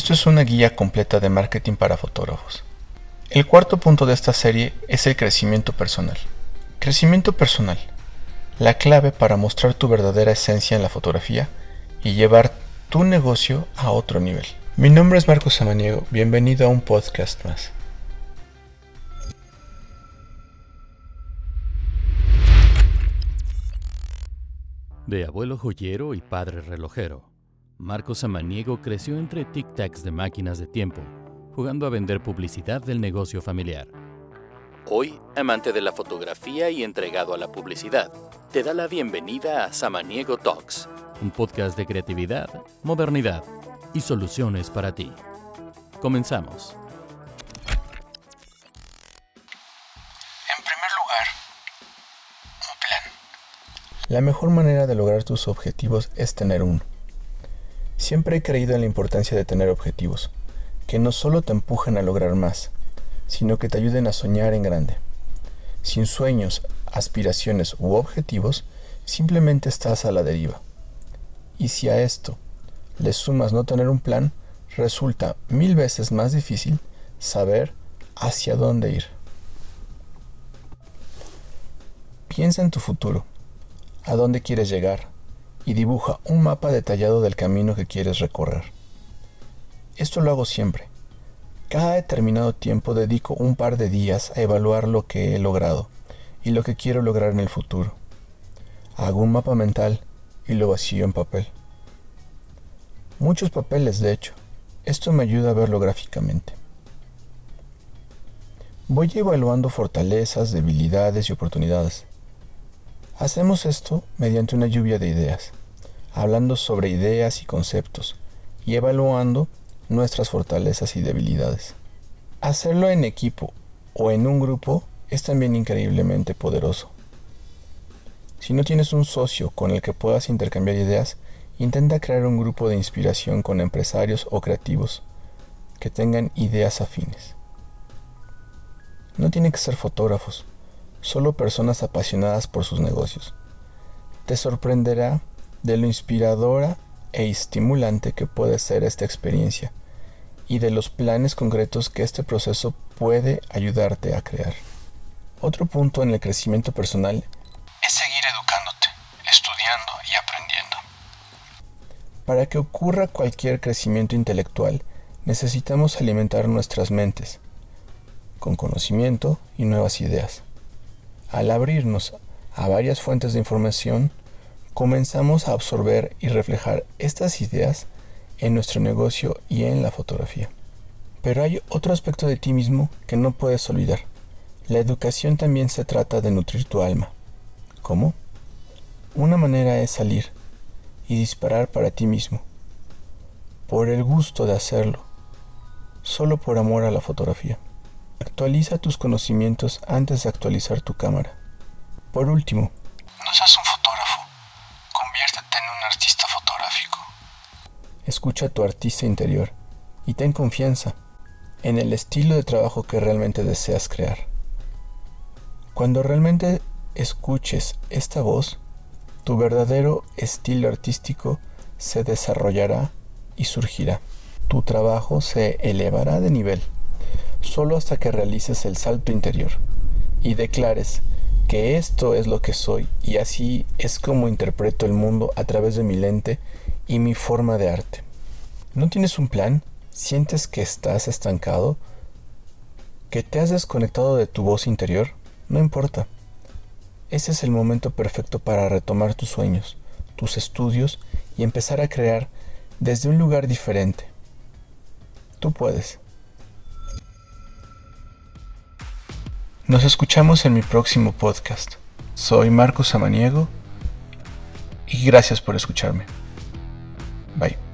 Esto es una guía completa de marketing para fotógrafos. El cuarto punto de esta serie es el crecimiento personal. Crecimiento personal. La clave para mostrar tu verdadera esencia en la fotografía y llevar tu negocio a otro nivel. Mi nombre es Marcos Samaniego, bienvenido a un podcast más. De abuelo joyero y padre relojero, Marcos Samaniego creció entre tic-tacs de máquinas de tiempo, jugando a vender publicidad del negocio familiar. Hoy, amante de la fotografía y entregado a la publicidad, te da la bienvenida a Samaniego Talks, un podcast de creatividad, modernidad y soluciones para ti. Comenzamos. En primer lugar, un plan. La mejor manera de lograr tus objetivos es tener uno. Siempre he creído en la importancia de tener objetivos, que no solo te empujen a lograr más, sino que te ayuden a soñar en grande. Sin sueños, aspiraciones u objetivos, simplemente estás a la deriva. Y si a esto le sumas no tener un plan, resulta mil veces más difícil saber hacia dónde ir. Piensa en tu futuro, a dónde quieres llegar, y dibuja un mapa detallado del camino que quieres recorrer. Esto lo hago siempre. Cada determinado tiempo dedico un par de días a evaluar lo que he logrado y lo que quiero lograr en el futuro. Hago un mapa mental y lo vacío en papel. Muchos papeles, de hecho. Esto me ayuda a verlo gráficamente. Voy evaluando fortalezas, debilidades y oportunidades. Hacemos esto mediante una lluvia de ideas, hablando sobre ideas y conceptos y evaluando nuestras fortalezas y debilidades. Hacerlo en equipo o en un grupo es también increíblemente poderoso. Si no tienes un socio con el que puedas intercambiar ideas, intenta crear un grupo de inspiración con empresarios o creativos que tengan ideas afines. No tienen que ser fotógrafos, solo personas apasionadas por sus negocios. Te sorprenderá de lo inspiradora e estimulante que puede ser esta experiencia y de los planes concretos que este proceso puede ayudarte a crear. Otro punto en el crecimiento personal es seguir educándote, estudiando y aprendiendo. Para que ocurra cualquier crecimiento intelectual, necesitamos alimentar nuestras mentes con conocimiento y nuevas ideas. Al abrirnos a varias fuentes de información, comenzamos a absorber y reflejar estas ideas en nuestro negocio y en la fotografía. Pero hay otro aspecto de ti mismo que no puedes olvidar. La educación también se trata de nutrir tu alma. ¿Cómo? Una manera es salir y disparar para ti mismo, por el gusto de hacerlo, solo por amor a la fotografía. Actualiza tus conocimientos antes de actualizar tu cámara. Por último, no seas un fotógrafo, conviértete en un artista fotográfico. Escucha a tu artista interior y ten confianza en el estilo de trabajo que realmente deseas crear. Cuando realmente escuches esta voz, tu verdadero estilo artístico se desarrollará y surgirá. Tu trabajo se elevará de nivel solo hasta que realices el salto interior y declares que esto es lo que soy y así es como interpreto el mundo a través de mi lente y mi forma de arte. ¿No tienes un plan? ¿Sientes que estás estancado? ¿Que te has desconectado de tu voz interior? No importa. Ese es el momento perfecto para retomar tus sueños, tus estudios y empezar a crear desde un lugar diferente. Tú puedes. Nos escuchamos en mi próximo podcast. Soy Marcos Samaniego y gracias por escucharme. Bye.